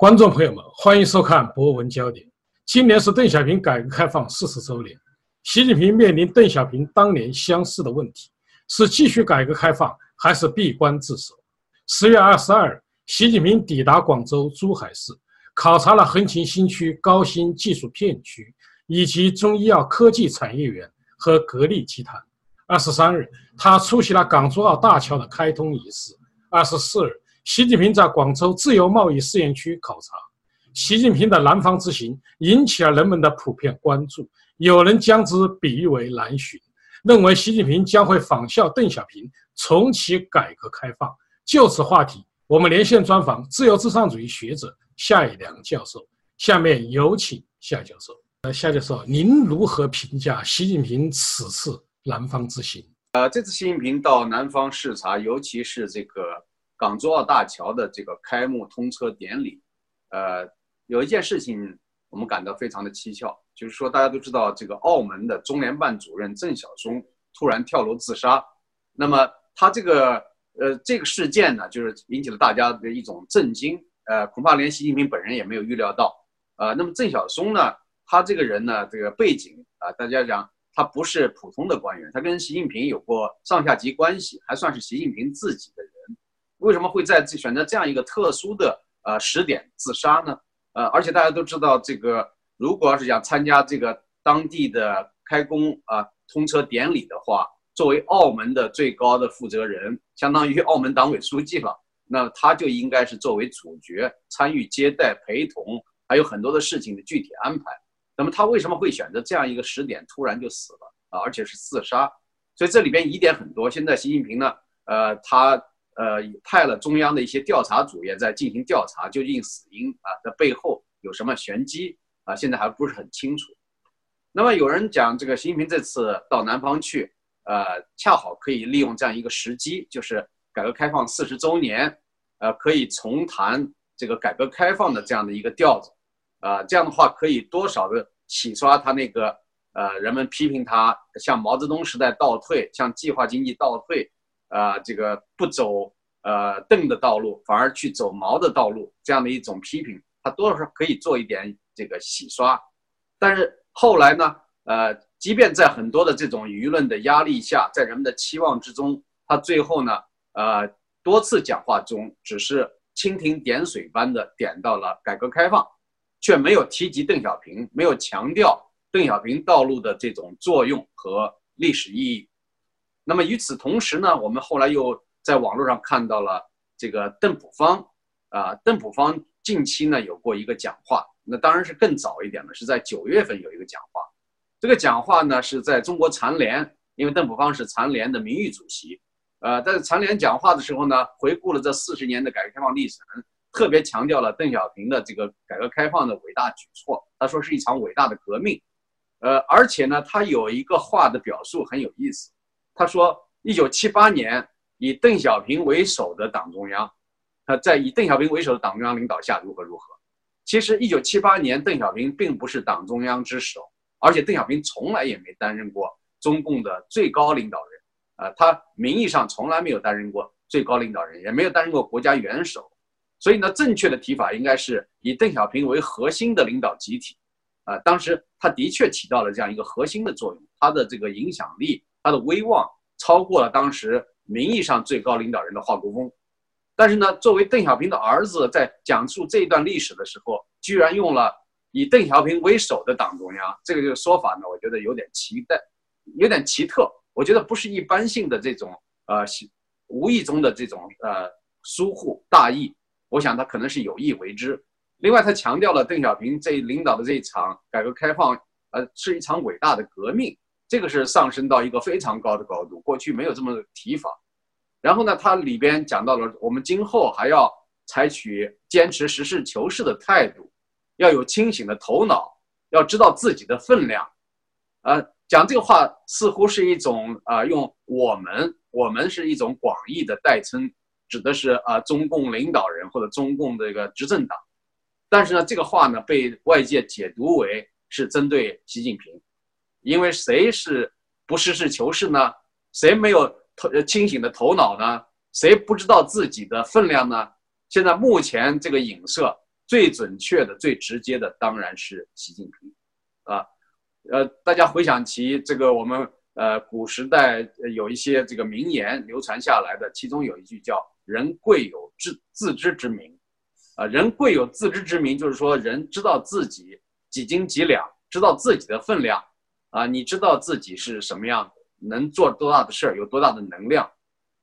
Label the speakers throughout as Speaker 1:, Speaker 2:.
Speaker 1: 观众朋友们，欢迎收看《博文焦点》。今年是邓小平改革开放四十周年，习近平面临邓小平当年相似的问题：是继续改革开放，还是闭关自守？十月二十二日，习近平抵达广州珠海市，考察了横琴新区高新技术片区以及中医药科技产业园和格力集团。二十三日，他出席了港珠澳大桥的开通仪式。二十四日。习近平在广州自由贸易试验区考察。习近平的南方之行引起了人们的普遍关注，有人将之比喻为南巡，认为习近平将会仿效邓小平重启改革开放。就此话题，我们连线专访自由至上主义学者夏以良教授。下面有请夏教授。呃，夏教授，您如何评价习近平此次南方之行？
Speaker 2: 呃，这次习近平到南方视察，尤其是这个。港珠澳大桥的这个开幕通车典礼，呃，有一件事情我们感到非常的蹊跷，就是说大家都知道这个澳门的中联办主任郑晓松突然跳楼自杀，那么他这个呃这个事件呢，就是引起了大家的一种震惊，呃，恐怕连习近平本人也没有预料到，呃，那么郑晓松呢，他这个人呢，这个背景啊，大家讲他不是普通的官员，他跟习近平有过上下级关系，还算是习近平自己的人。为什么会在选择这样一个特殊的呃时点自杀呢？呃，而且大家都知道，这个如果要是想参加这个当地的开工啊通车典礼的话，作为澳门的最高的负责人，相当于澳门党委书记了，那他就应该是作为主角参与接待、陪同，还有很多的事情的具体安排。那么他为什么会选择这样一个时点突然就死了啊？而且是自杀，所以这里边疑点很多。现在习近平呢，呃，他。呃，派了中央的一些调查组也在进行调查，究竟死因啊的背后有什么玄机啊？现在还不是很清楚。那么有人讲，这个习近平这次到南方去，呃，恰好可以利用这样一个时机，就是改革开放四十周年，呃，可以重谈这个改革开放的这样的一个调子，啊，这样的话可以多少的洗刷他那个呃，人们批评他向毛泽东时代倒退，向计划经济倒退。啊，这个不走呃邓的道路，反而去走毛的道路，这样的一种批评，他多少可以做一点这个洗刷。但是后来呢，呃，即便在很多的这种舆论的压力下，在人们的期望之中，他最后呢，呃，多次讲话中只是蜻蜓点水般的点到了改革开放，却没有提及邓小平，没有强调邓小平道路的这种作用和历史意义。那么与此同时呢，我们后来又在网络上看到了这个邓普方，啊，邓普方近期呢有过一个讲话，那当然是更早一点的，是在九月份有一个讲话。这个讲话呢是在中国残联，因为邓普方是残联的名誉主席，呃，在残联讲话的时候呢，回顾了这四十年的改革开放历程，特别强调了邓小平的这个改革开放的伟大举措，他说是一场伟大的革命，呃，而且呢，他有一个话的表述很有意思。他说：“一九七八年，以邓小平为首的党中央，他在以邓小平为首的党中央领导下如何如何。其实，一九七八年，邓小平并不是党中央之首，而且邓小平从来也没担任过中共的最高领导人。啊，他名义上从来没有担任过最高领导人，也没有担任过国家元首。所以呢，正确的提法应该是以邓小平为核心的领导集体。啊，当时他的确起到了这样一个核心的作用，他的这个影响力。”他的威望超过了当时名义上最高领导人的华国锋，但是呢，作为邓小平的儿子，在讲述这一段历史的时候，居然用了以邓小平为首的党中央这个说法呢，我觉得有点奇的，有点奇特。我觉得不是一般性的这种呃无意中的这种呃疏忽大意，我想他可能是有意为之。另外，他强调了邓小平这领导的这一场改革开放，呃，是一场伟大的革命。这个是上升到一个非常高的高度，过去没有这么提法。然后呢，它里边讲到了我们今后还要采取坚持实事求是的态度，要有清醒的头脑，要知道自己的分量。呃，讲这个话似乎是一种啊，用我们，我们是一种广义的代称，指的是啊中共领导人或者中共这个执政党。但是呢，这个话呢被外界解读为是针对习近平。因为谁是不实事求是呢？谁没有头清醒的头脑呢？谁不知道自己的分量呢？现在目前这个影射最准确的、最直接的当然是习近平，啊，呃，大家回想起这个我们呃古时代有一些这个名言流传下来的，其中有一句叫“人贵有自自知之明”，啊，人贵有自知之明，就是说人知道自己几斤几两，知道自己的分量，啊，你知道自己是什么样的，能做多大的事儿，有多大的能量。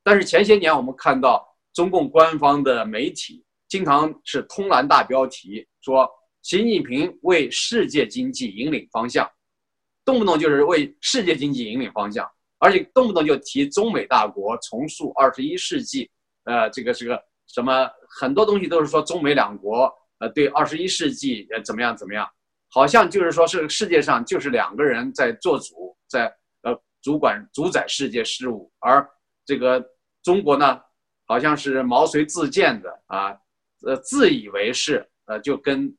Speaker 2: 但是前些年我们看到中共官方的媒体经常是通栏大标题说习近平为世界经济引领方向，动不动就是为世界经济引领方向，而且动不动就提中美大国重塑二十一世纪，呃，这个这个什么很多东西都是说中美两国呃对二十一世纪呃怎么样怎么样，好像就是说是世界上就是两个人在做主，在呃主管主宰世界事务，而这个。中国呢，好像是毛遂自荐的啊，呃，自以为是，呃，就跟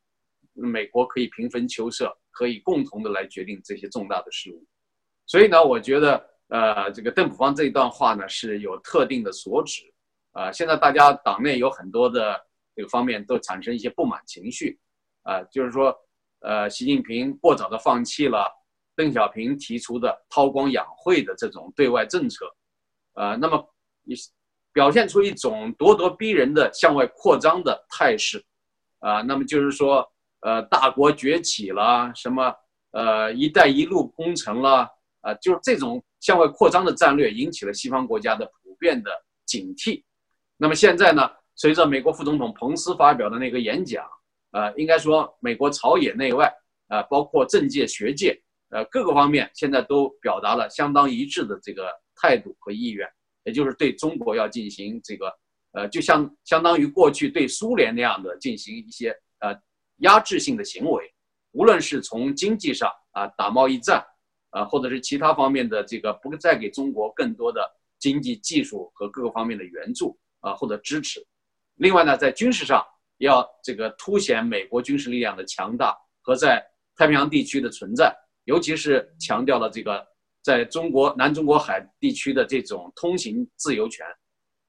Speaker 2: 美国可以平分秋色，可以共同的来决定这些重大的事务。所以呢，我觉得，呃，这个邓普方这一段话呢是有特定的所指，啊，现在大家党内有很多的这个方面都产生一些不满情绪，啊，就是说，呃，习近平过早的放弃了邓小平提出的韬光养晦的这种对外政策，呃，那么。表现出一种咄咄逼人的向外扩张的态势，啊，那么就是说，呃，大国崛起了，什么，呃，一带一路工程了，啊，就是这种向外扩张的战略引起了西方国家的普遍的警惕。那么现在呢，随着美国副总统彭斯发表的那个演讲，呃，应该说美国朝野内外，啊，包括政界学界，呃，各个方面现在都表达了相当一致的这个态度和意愿。也就是对中国要进行这个，呃，就像相当于过去对苏联那样的进行一些呃压制性的行为，无论是从经济上啊打贸易战，啊或者是其他方面的这个不再给中国更多的经济技术和各个方面的援助啊或者支持。另外呢，在军事上要这个凸显美国军事力量的强大和在太平洋地区的存在，尤其是强调了这个。在中国南中国海地区的这种通行自由权，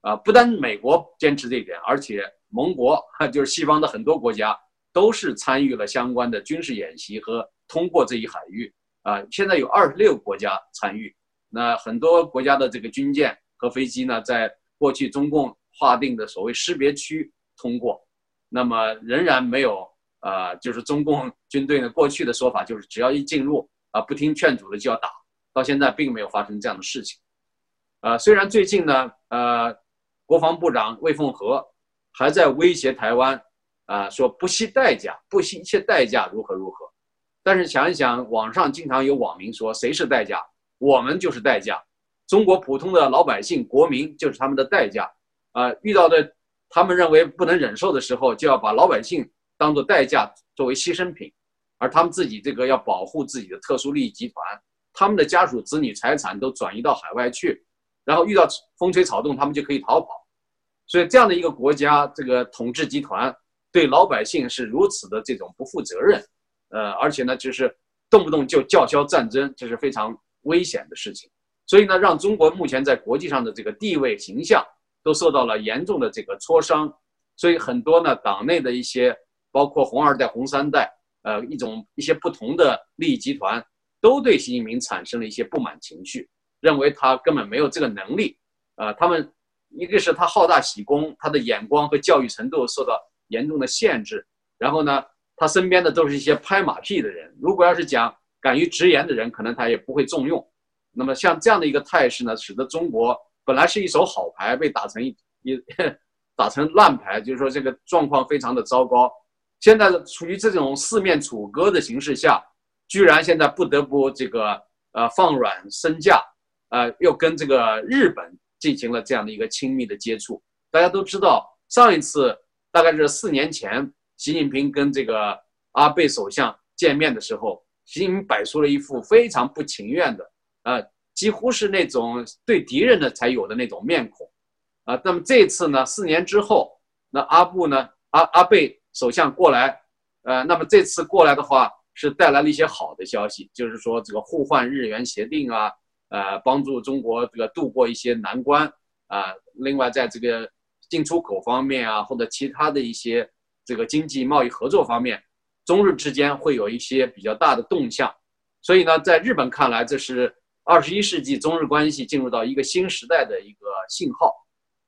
Speaker 2: 啊，不单美国坚持这一点，而且盟国就是西方的很多国家都是参与了相关的军事演习和通过这一海域。啊，现在有二十六个国家参与，那很多国家的这个军舰和飞机呢，在过去中共划定的所谓识别区通过，那么仍然没有啊，就是中共军队呢过去的说法就是只要一进入啊，不听劝阻的就要打。到现在并没有发生这样的事情，呃，虽然最近呢，呃，国防部长魏凤和还在威胁台湾，啊，说不惜代价，不惜一切代价如何如何，但是想一想，网上经常有网民说谁是代价？我们就是代价，中国普通的老百姓、国民就是他们的代价，啊，遇到的他们认为不能忍受的时候，就要把老百姓当做代价作为牺牲品，而他们自己这个要保护自己的特殊利益集团。他们的家属、子女、财产都转移到海外去，然后遇到风吹草动，他们就可以逃跑。所以这样的一个国家，这个统治集团对老百姓是如此的这种不负责任，呃，而且呢，就是动不动就叫嚣战争，这是非常危险的事情。所以呢，让中国目前在国际上的这个地位形象都受到了严重的这个挫伤。所以很多呢，党内的一些包括红二代、红三代，呃，一种一些不同的利益集团。都对习近平产生了一些不满情绪，认为他根本没有这个能力。啊，他们一个是他好大喜功，他的眼光和教育程度受到严重的限制。然后呢，他身边的都是一些拍马屁的人。如果要是讲敢于直言的人，可能他也不会重用。那么像这样的一个态势呢，使得中国本来是一手好牌，被打成一 打成烂牌，就是说这个状况非常的糟糕。现在处于这种四面楚歌的形势下。居然现在不得不这个呃放软身价，呃又跟这个日本进行了这样的一个亲密的接触。大家都知道，上一次大概是四年前，习近平跟这个阿贝首相见面的时候，习近平摆出了一副非常不情愿的，呃几乎是那种对敌人的才有的那种面孔，啊，那么这次呢，四年之后，那阿布呢，阿阿贝首相过来，呃，那么这次过来的话。是带来了一些好的消息，就是说这个互换日元协定啊，呃，帮助中国这个度过一些难关啊。另外，在这个进出口方面啊，或者其他的一些这个经济贸易合作方面，中日之间会有一些比较大的动向。所以呢，在日本看来，这是二十一世纪中日关系进入到一个新时代的一个信号。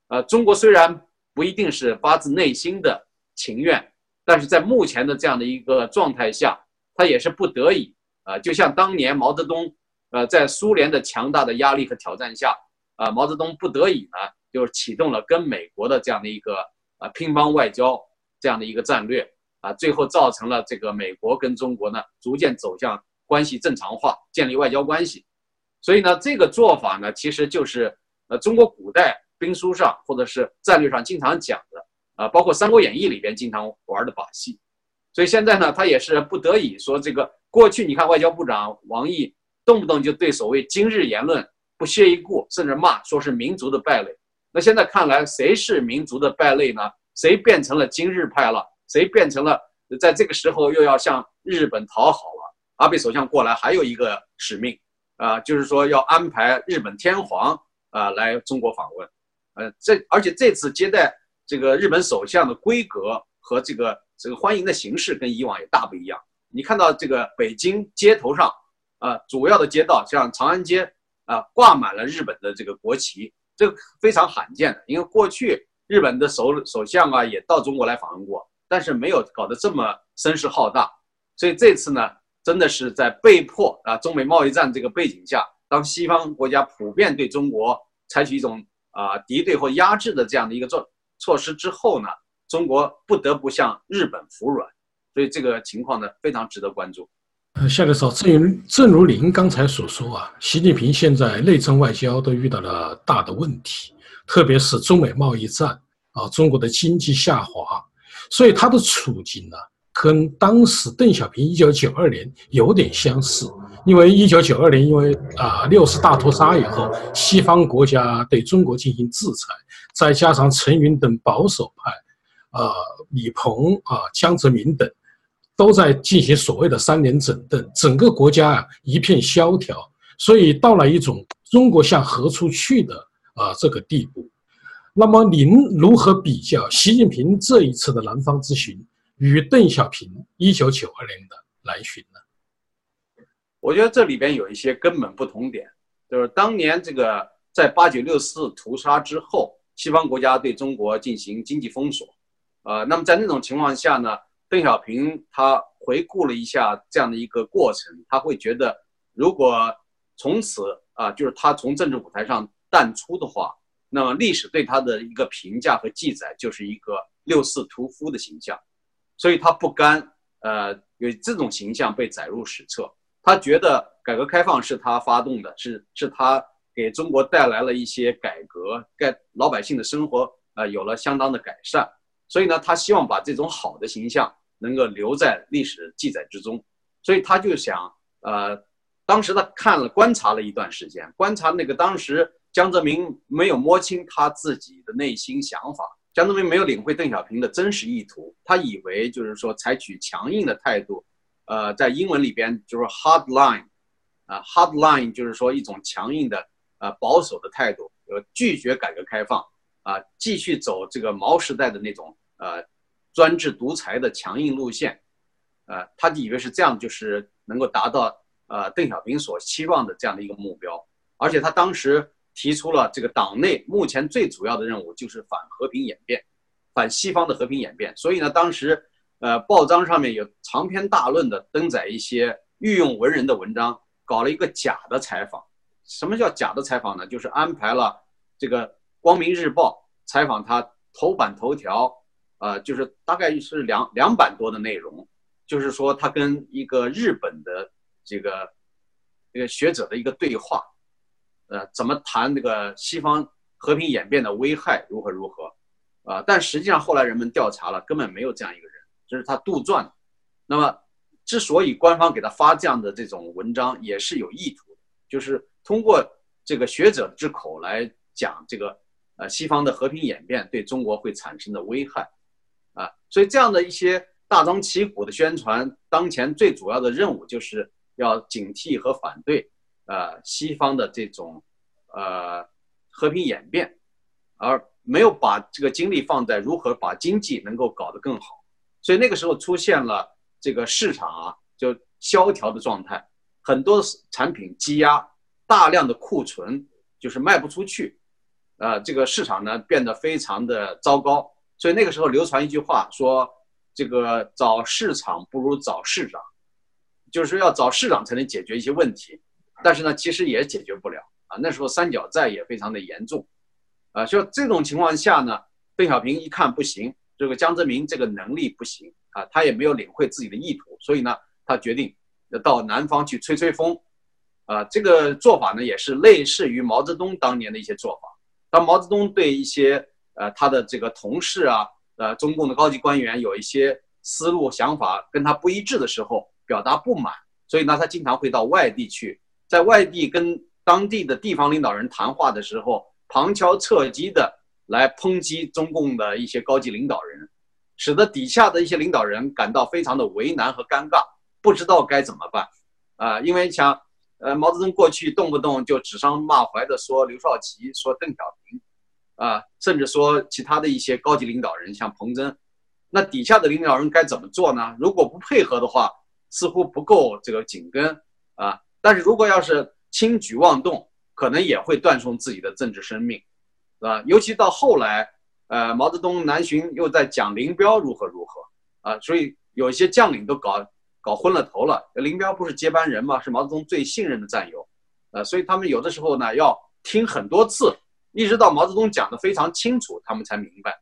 Speaker 2: 呃，中国虽然不一定是发自内心的情愿，但是在目前的这样的一个状态下，他也是不得已。呃，就像当年毛泽东，呃，在苏联的强大的压力和挑战下，啊，毛泽东不得已呢，就是启动了跟美国的这样的一个啊乒乓外交这样的一个战略，啊，最后造成了这个美国跟中国呢逐渐走向关系正常化，建立外交关系。所以呢，这个做法呢，其实就是呃中国古代兵书上或者是战略上经常讲的，啊，包括《三国演义》里边经常玩的把戏。所以现在呢，他也是不得已说这个。过去你看，外交部长王毅动不动就对所谓今日言论不屑一顾，甚至骂说是民族的败类。那现在看来，谁是民族的败类呢？谁变成了今日派了？谁变成了在这个时候又要向日本讨好了？阿贝首相过来还有一个使命啊，就是说要安排日本天皇啊来中国访问。呃，这而且这次接待这个日本首相的规格和这个这个欢迎的形式跟以往也大不一样。你看到这个北京街头上，啊，主要的街道像长安街啊，挂满了日本的这个国旗，这个非常罕见的。因为过去日本的首首相啊也到中国来访问过，但是没有搞得这么声势浩大。所以这次呢，真的是在被迫啊，中美贸易战这个背景下，当西方国家普遍对中国采取一种啊敌对或压制的这样的一个措措施之后呢，中国不得不向日本服软。所以这个情况呢，非常值得关注。
Speaker 1: 呃，夏教授，正如正如您刚才所说啊，习近平现在内政外交都遇到了大的问题，特别是中美贸易战啊，中国的经济下滑，所以他的处境呢，跟当时邓小平一九九二年有点相似。因为一九九二年，因为啊六四大屠杀以后，西方国家对中国进行制裁，再加上陈云等保守派，啊李鹏啊江泽民等。都在进行所谓的三年整顿，整个国家啊一片萧条，所以到了一种中国向何处去的啊这个地步。那么您如何比较习近平这一次的南方之行与邓小平一九九二年的来巡呢？
Speaker 2: 我觉得这里边有一些根本不同点，就是当年这个在八九六四屠杀之后，西方国家对中国进行经济封锁，呃，那么在那种情况下呢？邓小平他回顾了一下这样的一个过程，他会觉得，如果从此啊，就是他从政治舞台上淡出的话，那么历史对他的一个评价和记载就是一个六四屠夫的形象，所以他不甘呃有这种形象被载入史册。他觉得改革开放是他发动的，是是他给中国带来了一些改革，该老百姓的生活呃有了相当的改善，所以呢，他希望把这种好的形象。能够留在历史记载之中，所以他就想，呃，当时他看了观察了一段时间，观察那个当时江泽民没有摸清他自己的内心想法，江泽民没有领会邓小平的真实意图，他以为就是说采取强硬的态度，呃，在英文里边就是 hard line，啊，hard line 就是说一种强硬的呃保守的态度，呃，拒绝改革开放，啊，继续走这个毛时代的那种呃。专制独裁的强硬路线，呃，他以为是这样，就是能够达到呃邓小平所期望的这样的一个目标。而且他当时提出了这个党内目前最主要的任务就是反和平演变，反西方的和平演变。所以呢，当时呃报章上面有长篇大论的登载一些御用文人的文章，搞了一个假的采访。什么叫假的采访呢？就是安排了这个《光明日报》采访他头版头条。呃，就是大概是两两版多的内容，就是说他跟一个日本的这个这个学者的一个对话，呃，怎么谈这个西方和平演变的危害如何如何，啊，但实际上后来人们调查了，根本没有这样一个人，这是他杜撰的。那么，之所以官方给他发这样的这种文章，也是有意图的，就是通过这个学者之口来讲这个呃西方的和平演变对中国会产生的危害。啊，所以这样的一些大张旗鼓的宣传，当前最主要的任务就是要警惕和反对，呃，西方的这种，呃，和平演变，而没有把这个精力放在如何把经济能够搞得更好，所以那个时候出现了这个市场啊就萧条的状态，很多产品积压，大量的库存就是卖不出去，呃，这个市场呢变得非常的糟糕。所以那个时候流传一句话说，这个找市场不如找市长，就是说要找市长才能解决一些问题，但是呢，其实也解决不了啊。那时候三角债也非常的严重，啊，就这种情况下呢，邓小平一看不行，这个江泽民这个能力不行啊，他也没有领会自己的意图，所以呢，他决定要到南方去吹吹风，啊，这个做法呢也是类似于毛泽东当年的一些做法。当毛泽东对一些呃他的这个同事啊，呃中共的高级官员有一些思路想法跟他不一致的时候，表达不满，所以呢，他经常会到外地去，在外地跟当地的地方领导人谈话的时候，旁敲侧击的来抨击中共的一些高级领导人，使得底下的一些领导人感到非常的为难和尴尬，不知道该怎么办，啊，因为像呃毛泽东过去动不动就指桑骂槐的说刘少奇，说邓小平，啊，甚至说其他的一些高级领导人，像彭真，那底下的领导人该怎么做呢？如果不配合的话，似乎不够这个紧跟啊，但是如果要是轻举妄动，可能也会断送自己的政治生命，是吧？尤其到后来，呃，毛泽东南巡又在讲林彪如何如何啊，所以有一些将领都搞搞昏了头了。林彪不是接班人吗？是毛泽东最信任的战友，呃，所以他们有的时候呢要听很多次，一直到毛泽东讲的非常清楚，他们才明白。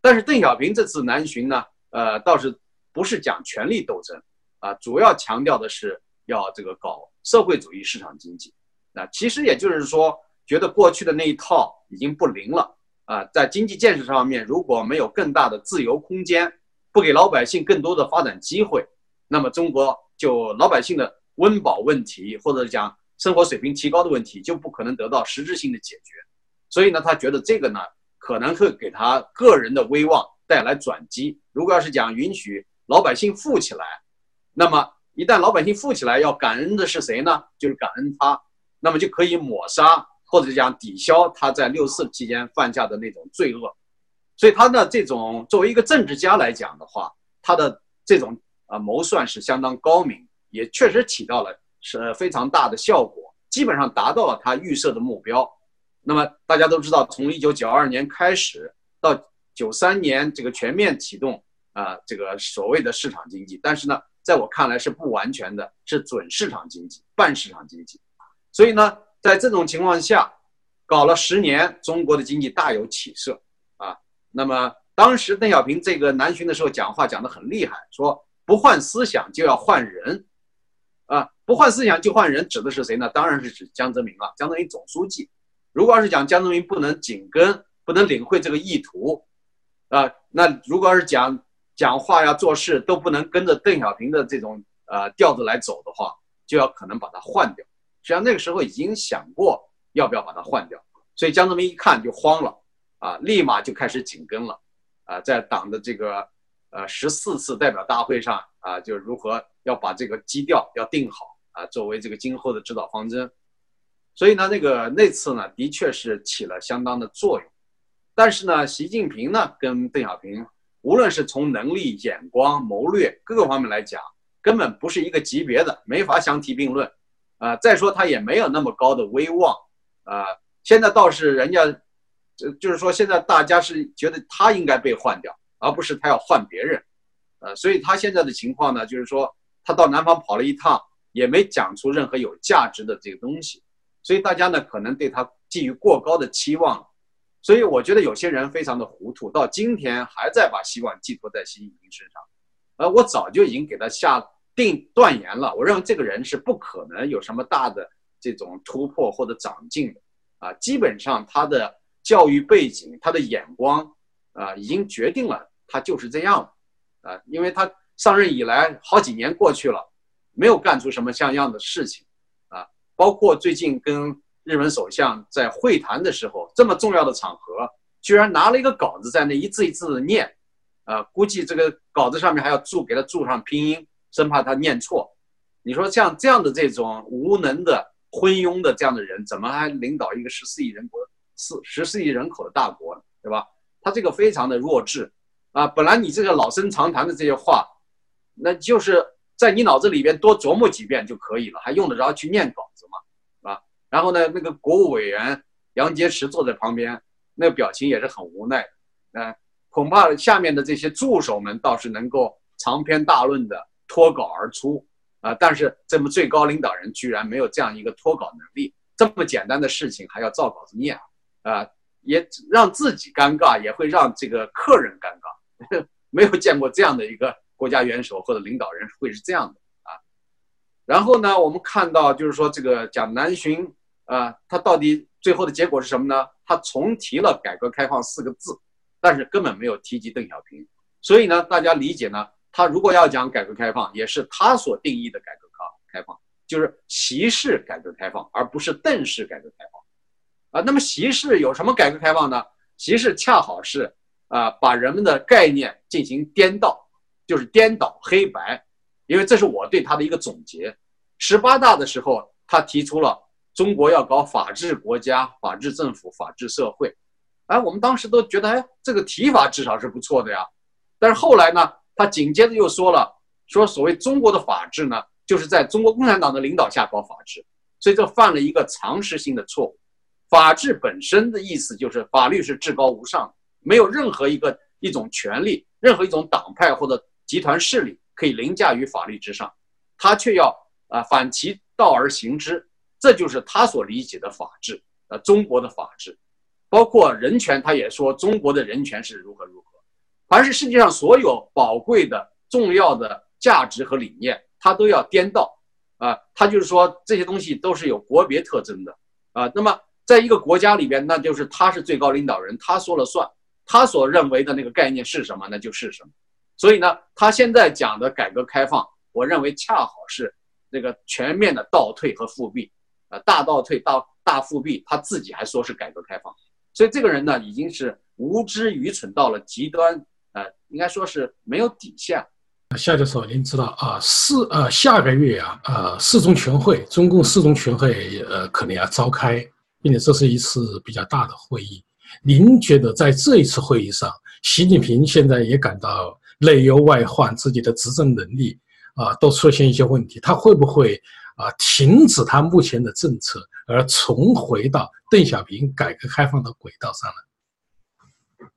Speaker 2: 但是邓小平这次南巡呢，呃，倒是不是讲权力斗争。啊，主要强调的是要这个搞社会主义市场经济，那其实也就是说，觉得过去的那一套已经不灵了。啊，在经济建设上面如果没有更大的自由空间，不给老百姓更多的发展机会，那么中国就老百姓的温饱问题或者讲生活水平提高的问题就不可能得到实质性的解决，所以呢，他觉得这个呢可能会给他个人的威望带来转机。如果要是讲允许老百姓富起来，那么一旦老百姓富起来，要感恩的是谁呢？就是感恩他，那么就可以抹杀或者讲抵消他在六四期间犯下的那种罪恶。所以他的这种作为一个政治家来讲的话，他的这种啊谋算是相当高明，也确实起到了是非常大的效果，基本上达到了他预设的目标。那么大家都知道，从一九九二年开始到九三年这个全面启动啊这个所谓的市场经济，但是呢。在我看来是不完全的，是准市场经济、半市场经济。所以呢，在这种情况下，搞了十年，中国的经济大有起色啊。那么当时邓小平这个南巡的时候讲话讲得很厉害，说不换思想就要换人啊，不换思想就换人，指的是谁呢？当然是指江泽民了，江泽民总书记。如果要是讲江泽民不能紧跟、不能领会这个意图啊，那如果要是讲。讲话呀，做事都不能跟着邓小平的这种呃调子来走的话，就要可能把它换掉。实际上那个时候已经想过要不要把它换掉，所以江泽民一看就慌了，啊，立马就开始紧跟了，啊，在党的这个呃十四次代表大会上啊，就如何要把这个基调要定好啊，作为这个今后的指导方针。所以呢，那个那次呢，的确是起了相当的作用。但是呢，习近平呢跟邓小平。无论是从能力、眼光、谋略各个方面来讲，根本不是一个级别的，没法相提并论。啊，再说他也没有那么高的威望。啊，现在倒是人家，就就是说现在大家是觉得他应该被换掉，而不是他要换别人。呃，所以他现在的情况呢，就是说他到南方跑了一趟，也没讲出任何有价值的这个东西，所以大家呢可能对他寄予过高的期望。所以我觉得有些人非常的糊涂，到今天还在把希望寄托在习近平身上，而我早就已经给他下定断言了。我认为这个人是不可能有什么大的这种突破或者长进的，啊，基本上他的教育背景、他的眼光，啊，已经决定了他就是这样了，啊，因为他上任以来好几年过去了，没有干出什么像样的事情，啊，包括最近跟。日本首相在会谈的时候，这么重要的场合，居然拿了一个稿子在那一字一字的念，啊，估计这个稿子上面还要注给他注上拼音，生怕他念错。你说像这样的这种无能的昏庸的这样的人，怎么还领导一个十四亿人国四十四亿人口的大国呢？对吧？他这个非常的弱智，啊，本来你这个老生常谈的这些话，那就是在你脑子里边多琢磨几遍就可以了，还用得着去念稿？然后呢，那个国务委员杨洁篪坐在旁边，那个表情也是很无奈，嗯，恐怕下面的这些助手们倒是能够长篇大论的脱稿而出。啊！但是这么最高领导人居然没有这样一个脱稿能力，这么简单的事情还要照稿子念，啊，也让自己尴尬，也会让这个客人尴尬。没有见过这样的一个国家元首或者领导人会是这样的啊。然后呢，我们看到就是说这个蒋南巡啊，他到底最后的结果是什么呢？他重提了改革开放四个字，但是根本没有提及邓小平。所以呢，大家理解呢？他如果要讲改革开放，也是他所定义的改革开开放，就是习式改革开放，而不是邓式改革开放。啊，那么习式有什么改革开放呢？习式恰好是啊，把人们的概念进行颠倒，就是颠倒黑白。因为这是我对他的一个总结。十八大的时候，他提出了中国要搞法治国家、法治政府、法治社会。哎，我们当时都觉得，哎，这个提法至少是不错的呀。但是后来呢？他紧接着又说了，说所谓中国的法治呢，就是在中国共产党的领导下搞法治，所以这犯了一个常识性的错误。法治本身的意思就是法律是至高无上，没有任何一个一种权利，任何一种党派或者集团势力可以凌驾于法律之上，他却要啊反其道而行之，这就是他所理解的法治，呃，中国的法治，包括人权，他也说中国的人权是如何如何。凡是世界上所有宝贵的、重要的价值和理念，他都要颠倒，啊，他就是说这些东西都是有国别特征的，啊，那么在一个国家里边，那就是他是最高领导人，他说了算，他所认为的那个概念是什么，那就是什么。所以呢，他现在讲的改革开放，我认为恰好是那个全面的倒退和复辟，啊，大倒退到大复辟，他自己还说是改革开放，所以这个人呢，已经是无知愚蠢到了极端。呃，应该说是没有底线。
Speaker 1: 夏教授，您知道啊，四呃下个月啊，呃四中全会，中共四中全会呃可能要召开，并且这是一次比较大的会议。您觉得在这一次会议上，习近平现在也感到内忧外患，自己的执政能力啊都出现一些问题，他会不会啊停止他目前的政策，而重回到邓小平改革开放的轨道上呢？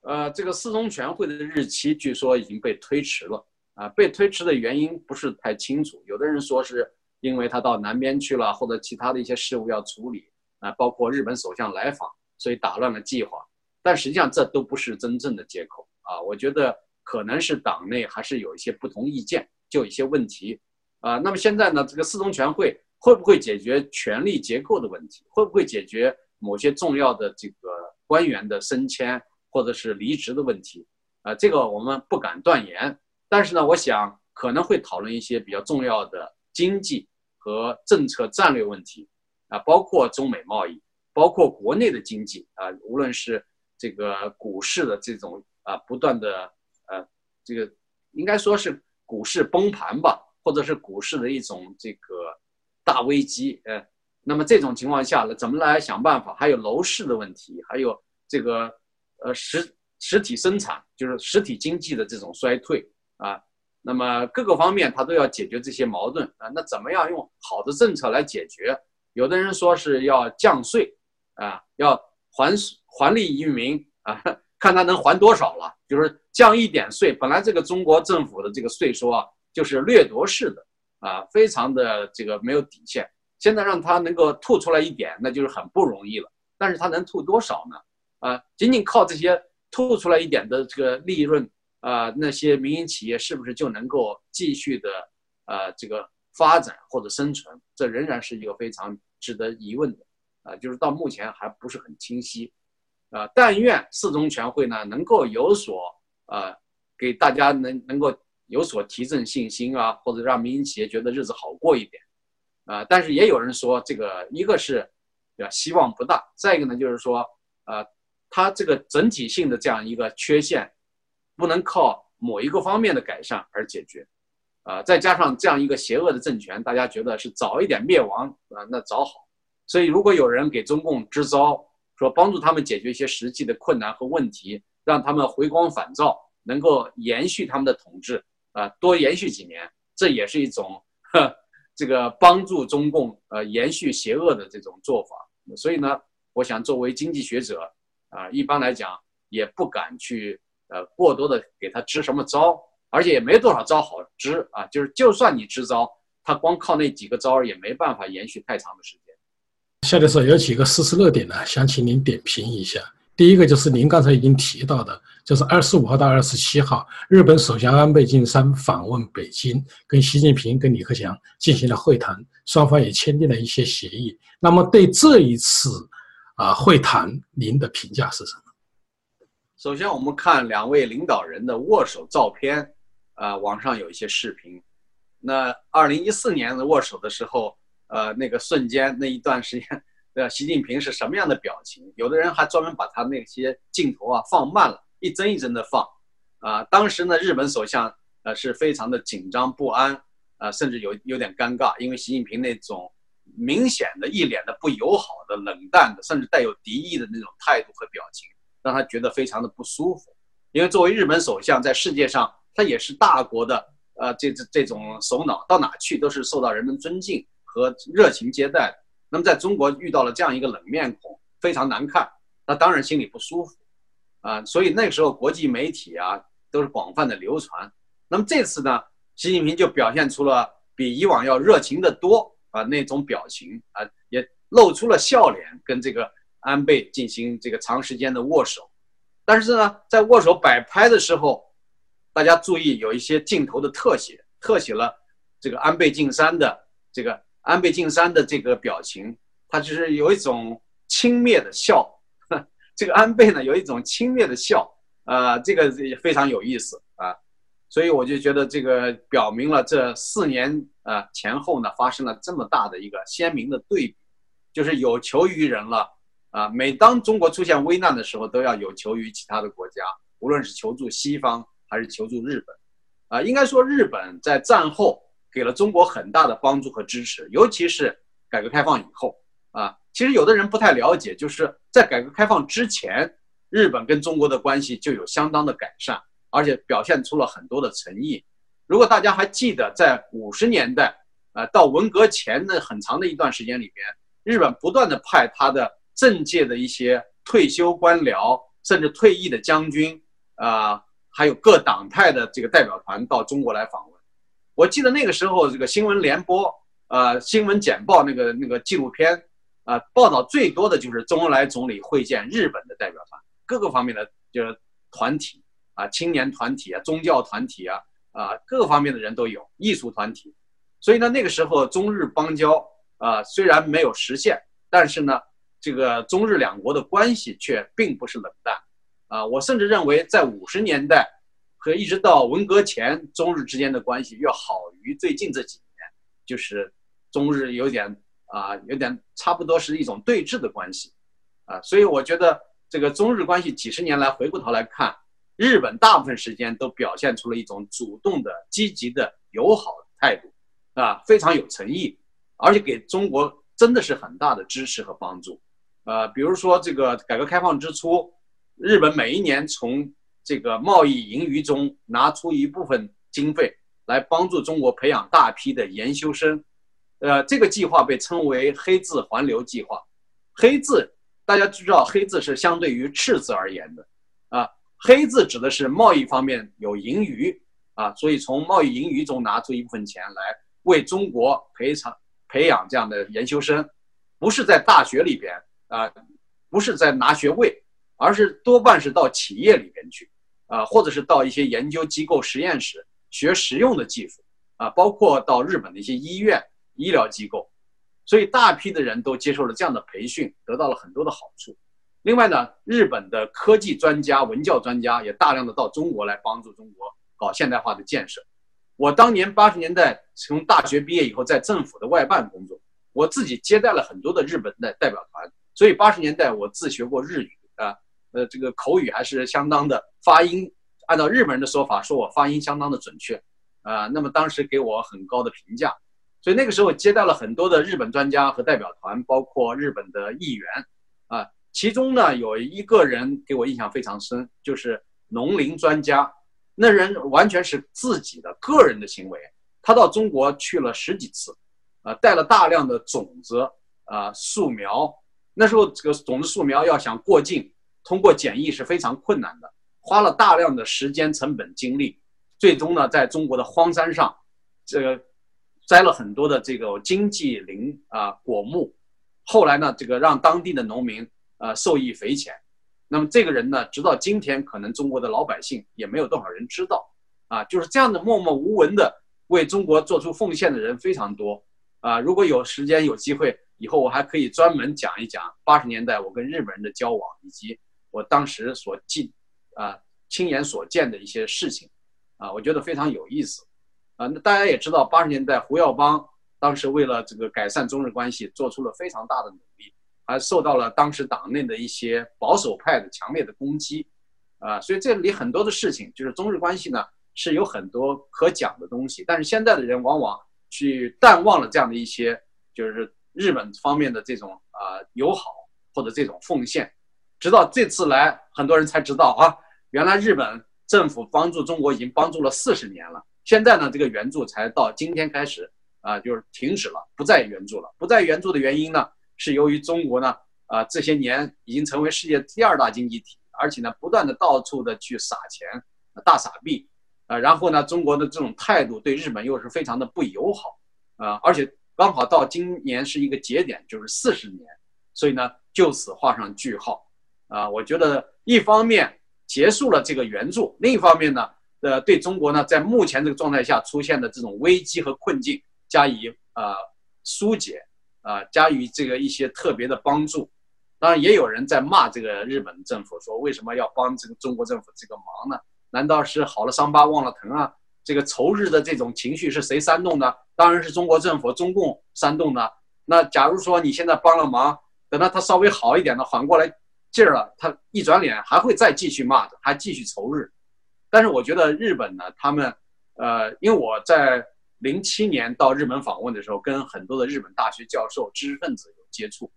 Speaker 2: 呃，这个四中全会的日期据说已经被推迟了啊，被推迟的原因不是太清楚。有的人说是因为他到南边去了，或者其他的一些事务要处理啊，包括日本首相来访，所以打乱了计划。但实际上这都不是真正的借口啊。我觉得可能是党内还是有一些不同意见，就一些问题啊。那么现在呢，这个四中全会会不会解决权力结构的问题？会不会解决某些重要的这个官员的升迁？或者是离职的问题，啊，这个我们不敢断言。但是呢，我想可能会讨论一些比较重要的经济和政策战略问题，啊，包括中美贸易，包括国内的经济，啊，无论是这个股市的这种啊不断的呃这个应该说是股市崩盘吧，或者是股市的一种这个大危机，呃，那么这种情况下呢，怎么来想办法？还有楼市的问题，还有这个。呃，实实体生产就是实体经济的这种衰退啊，那么各个方面它都要解决这些矛盾啊。那怎么样用好的政策来解决？有的人说是要降税啊，要还还利于民啊，看他能还多少了。就是降一点税，本来这个中国政府的这个税收啊，就是掠夺式的啊，非常的这个没有底线。现在让他能够吐出来一点，那就是很不容易了。但是他能吐多少呢？啊，仅仅靠这些吐出来一点的这个利润啊，那些民营企业是不是就能够继续的啊这个发展或者生存？这仍然是一个非常值得疑问的啊，就是到目前还不是很清晰啊。但愿四中全会呢能够有所啊，给大家能能够有所提振信心啊，或者让民营企业觉得日子好过一点啊。但是也有人说，这个一个是对吧，希望不大；再一个呢，就是说啊。它这个整体性的这样一个缺陷，不能靠某一个方面的改善而解决，啊，再加上这样一个邪恶的政权，大家觉得是早一点灭亡啊，那早好。所以，如果有人给中共支招，说帮助他们解决一些实际的困难和问题，让他们回光返照，能够延续他们的统治啊，多延续几年，这也是一种呵这个帮助中共呃延续邪恶的这种做法。所以呢，我想作为经济学者啊，一般来讲也不敢去呃过多的给他支什么招，而且也没多少招好支啊。就是就算你支招，他光靠那几个招也没办法延续太长的时间。
Speaker 1: 夏教授有几个事实热点呢，想请您点评一下。第一个就是您刚才已经提到的，就是二十五号到二十七号，日本首相安倍晋三访问北京，跟习近平、跟李克强进行了会谈，双方也签订了一些协议。那么对这一次啊会谈，您的评价是什么？
Speaker 2: 首先，我们看两位领导人的握手照片，啊，网上有一些视频。那二零一四年的握手的时候。呃，那个瞬间那一段时间，呃，习近平是什么样的表情？有的人还专门把他那些镜头啊放慢了，一帧一帧的放。啊，当时呢，日本首相呃是非常的紧张不安，啊，甚至有有点尴尬，因为习近平那种明显的一脸的不友好的、冷淡的，甚至带有敌意的那种态度和表情，让他觉得非常的不舒服。因为作为日本首相，在世界上他也是大国的，呃，这这这种首脑到哪去都是受到人们尊敬。和热情接待，那么在中国遇到了这样一个冷面孔，非常难看，那当然心里不舒服，啊，所以那个时候国际媒体啊都是广泛的流传。那么这次呢，习近平就表现出了比以往要热情的多啊那种表情啊，也露出了笑脸，跟这个安倍进行这个长时间的握手。但是呢，在握手摆拍的时候，大家注意有一些镜头的特写，特写了这个安倍晋三的这个。安倍晋三的这个表情，他就是有一种轻蔑的笑。这个安倍呢，有一种轻蔑的笑，啊，这个也非常有意思啊。所以我就觉得这个表明了这四年呃前后呢发生了这么大的一个鲜明的对比，就是有求于人了啊。每当中国出现危难的时候，都要有求于其他的国家，无论是求助西方还是求助日本，啊，应该说日本在战后。给了中国很大的帮助和支持，尤其是改革开放以后啊。其实有的人不太了解，就是在改革开放之前，日本跟中国的关系就有相当的改善，而且表现出了很多的诚意。如果大家还记得，在五十年代啊到文革前的很长的一段时间里边，日本不断的派他的政界的一些退休官僚，甚至退役的将军啊，还有各党派的这个代表团到中国来访问。我记得那个时候，这个新闻联播，呃，新闻简报那个那个纪录片，啊，报道最多的就是周恩来总理会见日本的代表团，各个方面的就是团体啊，青年团体啊，宗教团体啊，啊，各个方面的人都有，艺术团体。所以呢，那个时候中日邦交啊，虽然没有实现，但是呢，这个中日两国的关系却并不是冷淡，啊，我甚至认为在五十年代。和一直到文革前，中日之间的关系要好于最近这几年，就是中日有点啊，有点差不多是一种对峙的关系，啊，所以我觉得这个中日关系几十年来回过头来看，日本大部分时间都表现出了一种主动的、积极的、友好的态度，啊，非常有诚意，而且给中国真的是很大的支持和帮助，呃，比如说这个改革开放之初，日本每一年从这个贸易盈余中拿出一部分经费来帮助中国培养大批的研修生，呃，这个计划被称为“黑字环流计划”。黑字大家知道，黑字是相对于赤字而言的，啊，黑字指的是贸易方面有盈余啊，所以从贸易盈余中拿出一部分钱来为中国培养培养这样的研修生，不是在大学里边啊，不是在拿学位，而是多半是到企业里边去。啊，或者是到一些研究机构、实验室学实用的技术，啊，包括到日本的一些医院、医疗机构，所以大批的人都接受了这样的培训，得到了很多的好处。另外呢，日本的科技专家、文教专家也大量的到中国来帮助中国搞现代化的建设。我当年八十年代从大学毕业以后，在政府的外办工作，我自己接待了很多的日本的代表团，所以八十年代我自学过日语啊。呃，这个口语还是相当的，发音按照日本人的说法，说我发音相当的准确，啊，那么当时给我很高的评价，所以那个时候接待了很多的日本专家和代表团，包括日本的议员，啊，其中呢有一个人给我印象非常深，就是农林专家那人完全是自己的个人的行为。他到中国去了十几次，啊，带了大量的种子啊树苗。那时候这个种子树苗要想过境，通过检疫是非常困难的，花了大量的时间、成本、精力。最终呢，在中国的荒山上，这个栽了很多的这个经济林啊果木。后来呢，这个让当地的农民呃受益匪浅。那么这个人呢，直到今天，可能中国的老百姓也没有多少人知道。啊，就是这样的默默无闻的。为中国做出奉献的人非常多，啊，如果有时间有机会，以后我还可以专门讲一讲八十年代我跟日本人的交往，以及我当时所记，啊，亲眼所见的一些事情，啊，我觉得非常有意思，啊，那大家也知道，八十年代胡耀邦当时为了这个改善中日关系，做出了非常大的努力，还受到了当时党内的一些保守派的强烈的攻击，啊，所以这里很多的事情就是中日关系呢。是有很多可讲的东西，但是现在的人往往去淡忘了这样的一些，就是日本方面的这种啊友好或者这种奉献，直到这次来，很多人才知道啊，原来日本政府帮助中国已经帮助了四十年了，现在呢这个援助才到今天开始啊就是停止了，不再援助了。不再援助的原因呢，是由于中国呢啊这些年已经成为世界第二大经济体，而且呢不断的到处的去撒钱，大撒币。啊，然后呢，中国的这种态度对日本又是非常的不友好，啊，而且刚好到今年是一个节点，就是四十年，所以呢，就此画上句号，啊，我觉得一方面结束了这个援助，另一方面呢，呃，对中国呢，在目前这个状态下出现的这种危机和困境加以呃疏解，啊，加以这个一些特别的帮助，当然也有人在骂这个日本政府，说为什么要帮这个中国政府这个忙呢？难道是好了伤疤忘了疼啊？这个仇日的这种情绪是谁煽动的？当然是中国政府、中共煽动的。那假如说你现在帮了忙，等到他稍微好一点了，缓过来劲儿了，他一转脸还会再继续骂的，还继续仇日。但是我觉得日本呢，他们，呃，因为我在零七年到日本访问的时候，跟很多的日本大学教授、知识分子有接触，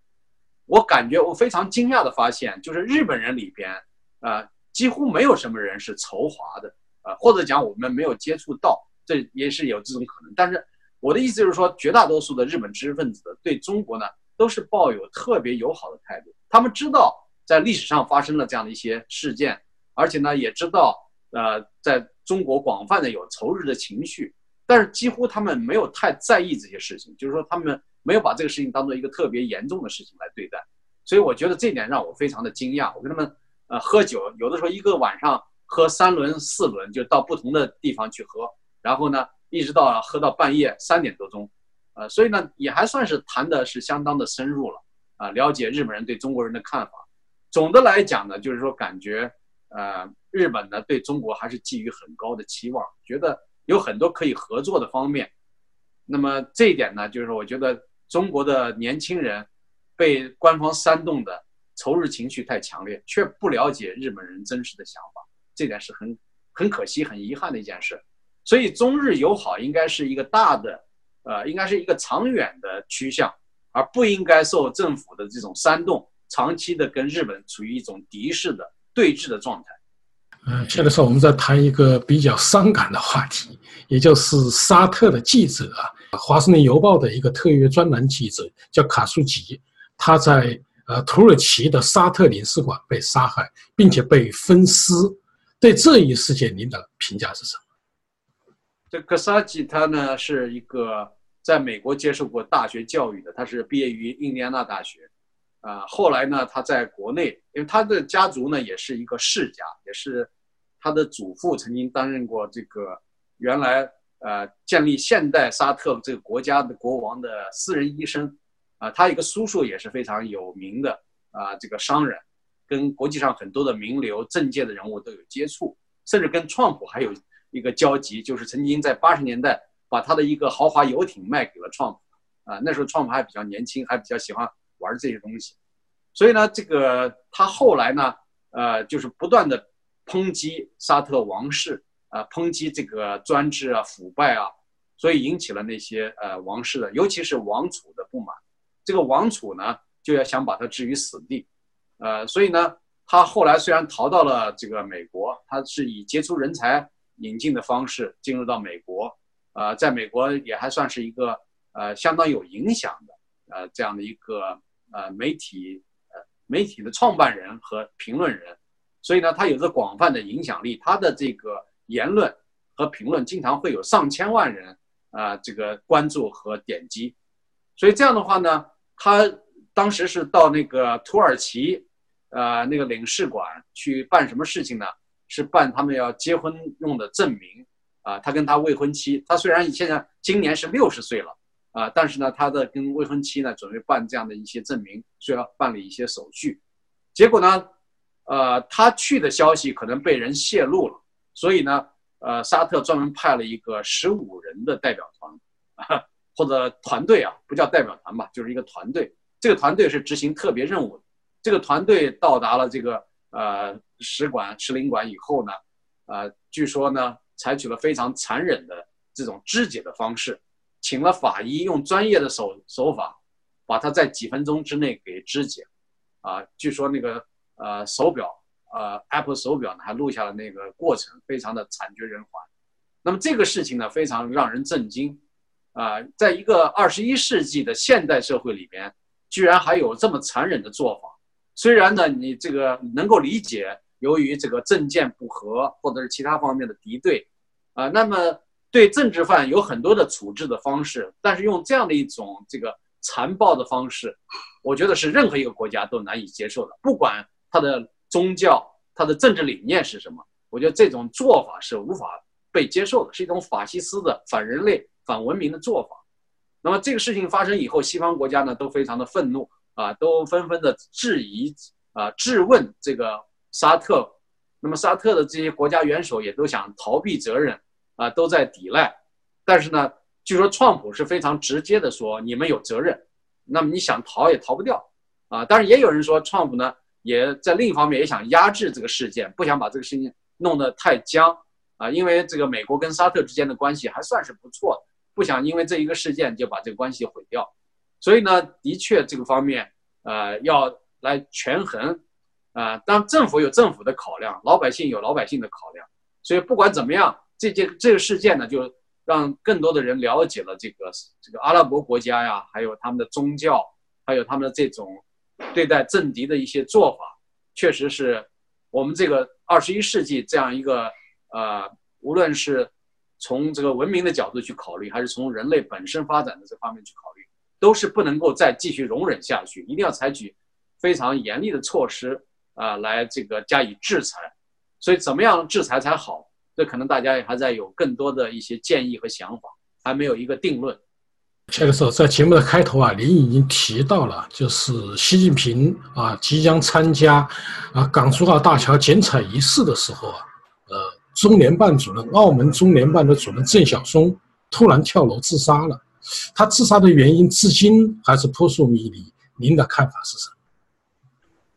Speaker 2: 我感觉我非常惊讶的发现，就是日本人里边，呃。几乎没有什么人是仇华的，啊，或者讲我们没有接触到，这也是有这种可能。但是我的意思就是说，绝大多数的日本知识分子对中国呢，都是抱有特别友好的态度。他们知道在历史上发生了这样的一些事件，而且呢，也知道呃，在中国广泛的有仇日的情绪，但是几乎他们没有太在意这些事情，就是说他们没有把这个事情当做一个特别严重的事情来对待。所以我觉得这点让我非常的惊讶。我跟他们。呃，喝酒有的时候一个晚上喝三轮四轮，就到不同的地方去喝，然后呢，一直到喝到半夜三点多钟，呃，所以呢，也还算是谈的是相当的深入了，啊，了解日本人对中国人的看法。总的来讲呢，就是说感觉，呃，日本呢对中国还是寄予很高的期望，觉得有很多可以合作的方面。那么这一点呢，就是我觉得中国的年轻人被官方煽动的。仇日情绪太强烈，却不了解日本人真实的想法，这点是很很可惜、很遗憾的一件事。所以，中日友好应该是一个大的，呃，应该是一个长远的趋向，而不应该受政府的这种煽动，长期的跟日本处于一种敌视的对峙的状态。
Speaker 1: 嗯，现在是我们在谈一个比较伤感的话题，也就是沙特的记者啊，《华盛顿邮报》的一个特约专栏记者叫卡舒吉，他在。呃，土耳其的沙特领事馆被杀害，并且被分尸。对这一事件，您的评价是什么？
Speaker 2: 这克萨吉他呢，是一个在美国接受过大学教育的，他是毕业于印第安纳大学。啊，后来呢，他在国内，因为他的家族呢也是一个世家，也是他的祖父曾经担任过这个原来呃建立现代沙特这个国家的国王的私人医生。啊，他一个叔叔也是非常有名的啊，这个商人，跟国际上很多的名流、政界的人物都有接触，甚至跟创普还有一个交集，就是曾经在八十年代把他的一个豪华游艇卖给了创普，啊，那时候创普还比较年轻，还比较喜欢玩这些东西，所以呢，这个他后来呢，呃，就是不断的抨击沙特王室啊，抨击这个专制啊、腐败啊，所以引起了那些呃王室的，尤其是王储的不满。这个王储呢，就要想把他置于死地，呃，所以呢，他后来虽然逃到了这个美国，他是以杰出人才引进的方式进入到美国，呃，在美国也还算是一个呃相当有影响的呃这样的一个呃媒体呃媒体的创办人和评论人，所以呢，他有着广泛的影响力，他的这个言论和评论经常会有上千万人啊这个关注和点击，所以这样的话呢，他当时是到那个土耳其。呃，那个领事馆去办什么事情呢？是办他们要结婚用的证明啊。他跟他未婚妻，他虽然现在今年是六十岁了啊，但是呢，他的跟未婚妻呢准备办这样的一些证明，需要办理一些手续。结果呢，呃，他去的消息可能被人泄露了，所以呢，呃，沙特专门派了一个十五人的代表团啊，或者团队啊，不叫代表团吧，就是一个团队。这个团队是执行特别任务的。这个团队到达了这个呃使馆使领馆以后呢，呃，据说呢，采取了非常残忍的这种肢解的方式，请了法医用专业的手手法，把他在几分钟之内给肢解，啊，据说那个呃手表呃 Apple 手表呢还录下了那个过程，非常的惨绝人寰。那么这个事情呢，非常让人震惊，啊，在一个二十一世纪的现代社会里边，居然还有这么残忍的做法。虽然呢，你这个能够理解，由于这个政见不合或者是其他方面的敌对，啊，那么对政治犯有很多的处置的方式，但是用这样的一种这个残暴的方式，我觉得是任何一个国家都难以接受的。不管他的宗教、他的政治理念是什么，我觉得这种做法是无法被接受的，是一种法西斯的反人类、反文明的做法。那么这个事情发生以后，西方国家呢都非常的愤怒。啊，都纷纷的质疑啊，质问这个沙特。那么沙特的这些国家元首也都想逃避责任啊，都在抵赖。但是呢，据说川普是非常直接的说，你们有责任。那么你想逃也逃不掉啊。当然也有人说，川普呢也在另一方面也想压制这个事件，不想把这个事情弄得太僵啊。因为这个美国跟沙特之间的关系还算是不错，不想因为这一个事件就把这个关系毁掉。所以呢，的确这个方面，呃，要来权衡，啊，当政府有政府的考量，老百姓有老百姓的考量。所以不管怎么样，这件这个事件呢，就让更多的人了解了这个这个阿拉伯国家呀，还有他们的宗教，还有他们的这种对待政敌的一些做法，确实是我们这个二十一世纪这样一个呃，无论是从这个文明的角度去考虑，还是从人类本身发展的这方面去考虑。都是不能够再继续容忍下去，一定要采取非常严厉的措施啊，来这个加以制裁。所以怎么样制裁才好？这可能大家也还在有更多的一些建议和想法，还没有一个定论。
Speaker 1: 这个时候，在节目的开头啊，您已经提到了，就是习近平啊即将参加啊港珠澳大桥剪彩仪式的时候啊，呃，中联办主任、澳门中联办的主任郑晓松突然跳楼自杀了。他自杀的原因至今还是扑朔迷离，您的看法是什么？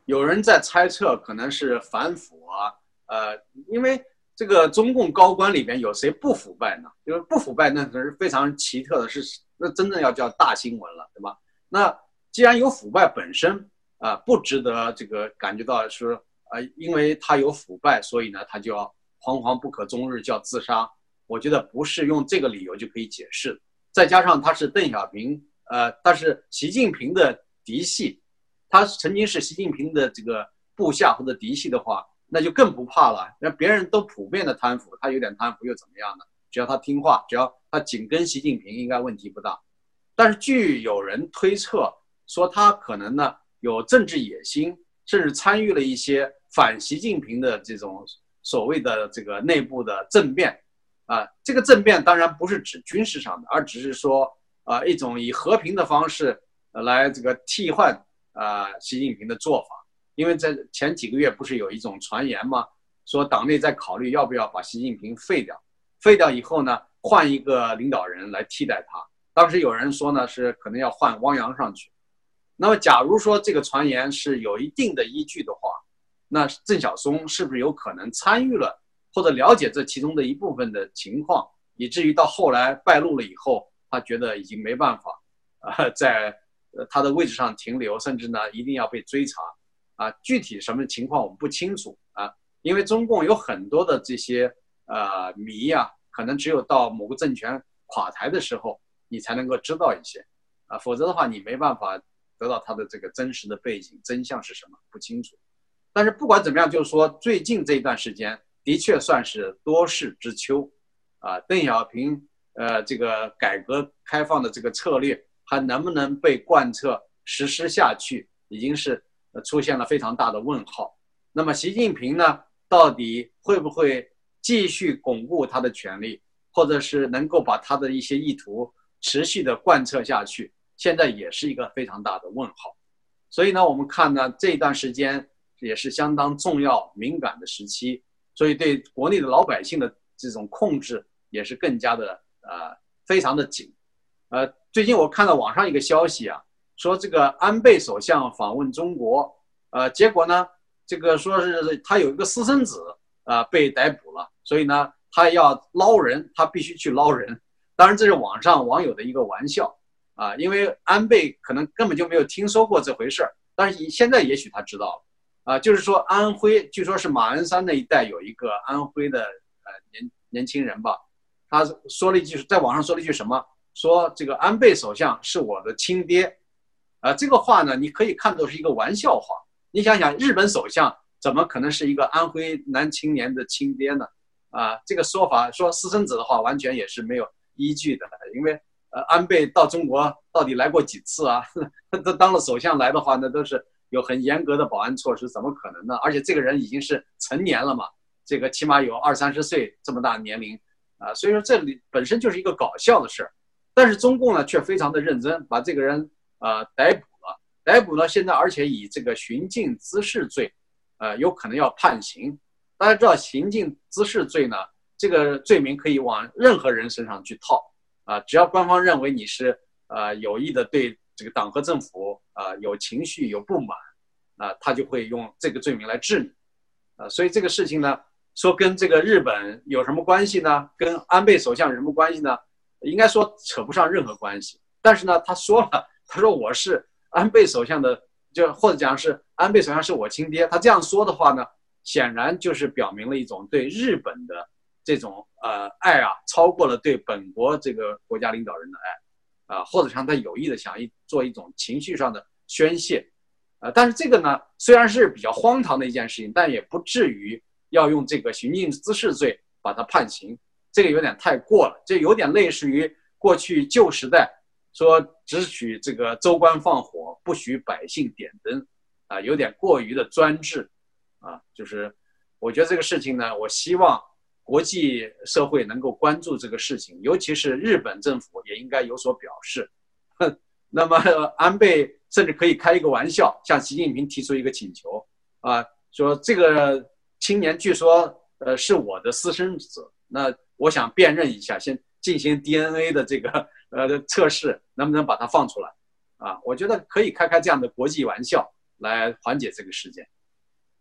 Speaker 2: 有人在猜测，可能是反腐啊，呃，因为这个中共高官里边有谁不腐败呢？就是不腐败，那可是非常奇特的，事情那真正要叫大新闻了，对吧？那既然有腐败本身啊，不值得这个感觉到说啊，因为他有腐败，所以呢，他就要惶惶不可终日，叫自杀。我觉得不是用这个理由就可以解释。再加上他是邓小平，呃，他是习近平的嫡系，他曾经是习近平的这个部下或者嫡系的话，那就更不怕了。那别人都普遍的贪腐，他有点贪腐又怎么样呢？只要他听话，只要他紧跟习近平，应该问题不大。但是据有人推测说，他可能呢有政治野心，甚至参与了一些反习近平的这种所谓的这个内部的政变。啊，这个政变当然不是指军事上的，而只是说啊，一种以和平的方式来这个替换啊习近平的做法。因为在前几个月不是有一种传言吗？说党内在考虑要不要把习近平废掉，废掉以后呢，换一个领导人来替代他。当时有人说呢，是可能要换汪洋上去。那么，假如说这个传言是有一定的依据的话，那郑晓松是不是有可能参与了？或者了解这其中的一部分的情况，以至于到后来败露了以后，他觉得已经没办法，啊，在他的位置上停留，甚至呢一定要被追查，啊，具体什么情况我们不清楚啊，因为中共有很多的这些呃谜啊，可能只有到某个政权垮台的时候，你才能够知道一些，啊，否则的话你没办法得到他的这个真实的背景真相是什么不清楚。但是不管怎么样，就是说最近这一段时间的确算是多事之秋，啊，邓小平呃这个改革开放的这个策略还能不能被贯彻实施下去，已经是出现了非常大的问号。那么习近平呢，到底会不会继续巩固他的权利，或者是能够把他的一些意图持续的贯彻下去，现在也是一个非常大的问号。所以呢，我们看呢这一段时间也是相当重要敏感的时期，所以对国内的老百姓的这种控制也是更加的呃非常的紧。呃，最近我看到网上一个消息啊，说这个安倍首相访问中国，呃，结果呢？这个说是他有一个私生子啊被逮捕了，所以呢他要捞人，他必须去捞人。当然这是网上网友的一个玩笑啊，因为安倍可能根本就没有听说过这回事儿，但是现在也许他知道了。啊，就是说安徽据说是马鞍山那一带有一个安徽的呃年年轻人吧，他说了一句在网上说了一句什么，说这个安倍首相是我的亲爹，啊这个话呢你可以看作是一个玩笑话。你想想，日本首相怎么可能是一个安徽男青年的亲爹呢？啊，这个说法说私生子的话，完全也是没有依据的。因为呃，安倍到中国到底来过几次啊？他当了首相来的话，那都是有很严格的保安措施，怎么可能呢？而且这个人已经是成年了嘛，这个起码有二三十岁这么大年龄啊，所以说这里本身就是一个搞笑的事儿。但是中共呢，却非常的认真，把这个人啊逮捕了。逮捕呢？现在而且以这个寻衅滋事罪，呃，有可能要判刑。大家知道行径滋事罪呢，这个罪名可以往任何人身上去套啊，只要官方认为你是呃有意的对这个党和政府啊有情绪有不满啊，他就会用这个罪名来治你啊。所以这个事情呢，说跟这个日本有什么关系呢？跟安倍首相有什么关系呢？应该说扯不上任何关系。但是呢，他说了，他说我是。安倍首相的，就或者讲是安倍首相是我亲爹，他这样说的话呢，显然就是表明了一种对日本的这种呃爱啊，超过了对本国这个国家领导人的爱，啊，或者像他有意的想一做一种情绪上的宣泄，啊，但是这个呢，虽然是比较荒唐的一件事情，但也不至于要用这个寻衅滋事罪把他判刑，这个有点太过了，这有点类似于过去旧时代。说只许这个州官放火，不许百姓点灯，啊，有点过于的专制，啊，就是我觉得这个事情呢，我希望国际社会能够关注这个事情，尤其是日本政府也应该有所表示。那么安倍甚至可以开一个玩笑，向习近平提出一个请求，啊，说这个青年据说呃是我的私生子，那我想辨认一下，先进行 DNA 的这个。呃，测试能不能把它放出来啊？我觉得可以开开这样的国际玩笑来缓解这个事件。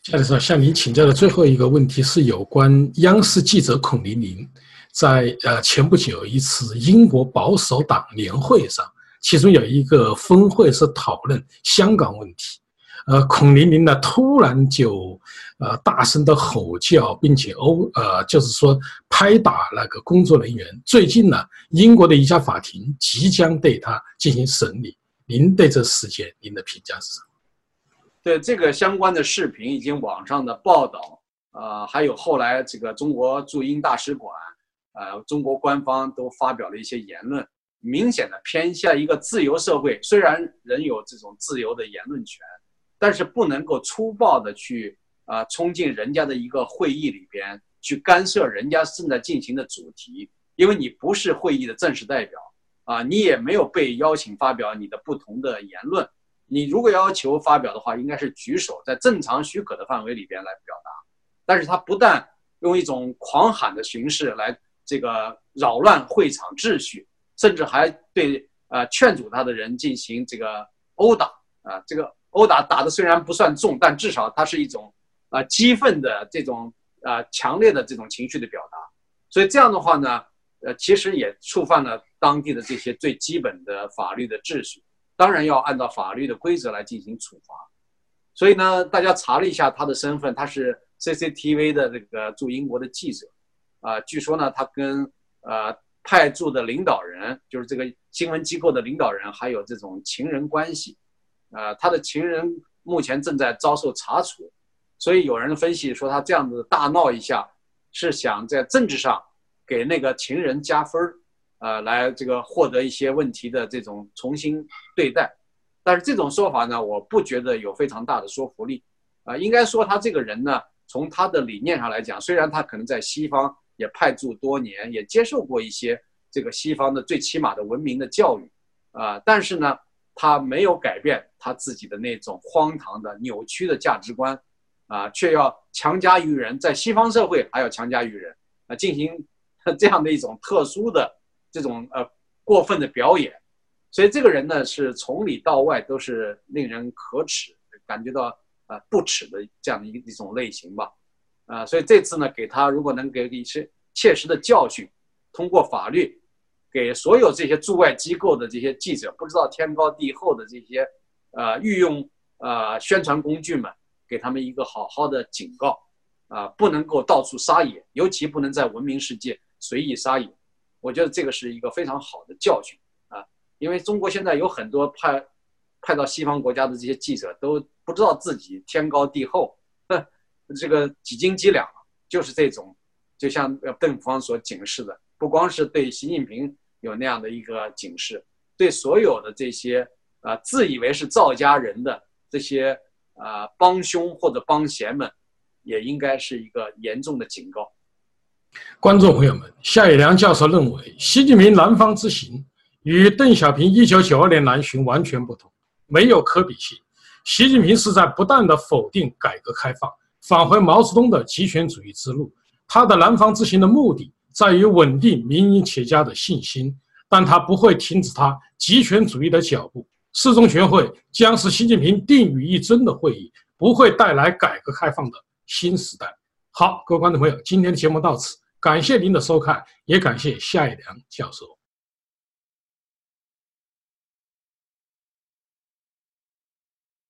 Speaker 1: 夏教授，向您请教的最后一个问题是有关央视记者孔玲玲在呃前不久一次英国保守党年会上，其中有一个峰会是讨论香港问题。呃，孔玲玲呢突然就呃大声的吼叫，并且殴呃就是说拍打那个工作人员。最近呢，英国的一家法庭即将对他进行审理。您对这事件您的评价是什么？
Speaker 2: 对这个相关的视频以及网上的报道，呃，还有后来这个中国驻英大使馆，呃，中国官方都发表了一些言论，明显的偏向一个自由社会，虽然人有这种自由的言论权。但是不能够粗暴的去啊冲进人家的一个会议里边去干涉人家正在进行的主题，因为你不是会议的正式代表啊，你也没有被邀请发表你的不同的言论。你如果要求发表的话，应该是举手在正常许可的范围里边来表达。但是他不但用一种狂喊的形式来这个扰乱会场秩序，甚至还对啊劝阻他的人进行这个殴打啊这个。殴打打的虽然不算重，但至少它是一种啊激愤的这种啊强烈的这种情绪的表达，所以这样的话呢，呃，其实也触犯了当地的这些最基本的法律的秩序，当然要按照法律的规则来进行处罚。所以呢，大家查了一下他的身份，他是 CCTV 的这个驻英国的记者，啊，据说呢，他跟呃派驻的领导人，就是这个新闻机构的领导人，还有这种情人关系，啊，他的情人目前正在遭受查处，所以有人分析说，他这样子大闹一下，是想在政治上给那个情人加分儿，呃，来这个获得一些问题的这种重新对待。但是这种说法呢，我不觉得有非常大的说服力，啊，应该说他这个人呢，从他的理念上来讲，虽然他可能在西方也派驻多年，也接受过一些这个西方的最起码的文明的教育，啊，但是呢，他没有改变他自己的那种荒唐的扭曲的价值观，啊，却要强加于人，在西方社会还要强加于人，啊，进行 这样的一种特殊的这种呃过分的表演。所以这个人呢，是从里到外都是令人可耻，感觉到啊不耻的这样的一一种类型吧，啊，所以这次呢，给他如果能给一些切实的教训，通过法律，给所有这些驻外机构的这些记者，不知道天高地厚的这些，呃，御用呃宣传工具们，给他们一个好好的警告，啊，不能够到处撒野，尤其不能在文明世界随意撒野，我觉得这个是一个非常好的教训啊。因为中国现在有很多派派到西方国家的这些记者都不知道自己天高地厚，哼这个几斤几两，就是这种，就像邓方所警示的，不光是对习近平有那样的一个警示，对所有的这些啊自以为是赵家人的这些啊帮凶或者帮闲们，也应该是一个严重的警告。
Speaker 1: 观众朋友们，夏以良教授认为，习近平南方之行。与邓小平一九九二年南巡完全不同，没有可比性。习近平是在不断的否定改革开放，返回毛泽东的极权主义之路。他的南方之行的目的在于稳定民营企业家的信心，但他不会停止他极权主义的脚步。四中全会将是习近平定于一尊的会议，不会带来改革开放的新时代。好，各位观众朋友，今天的节目到此，感谢您的收看，也感谢夏一良教授。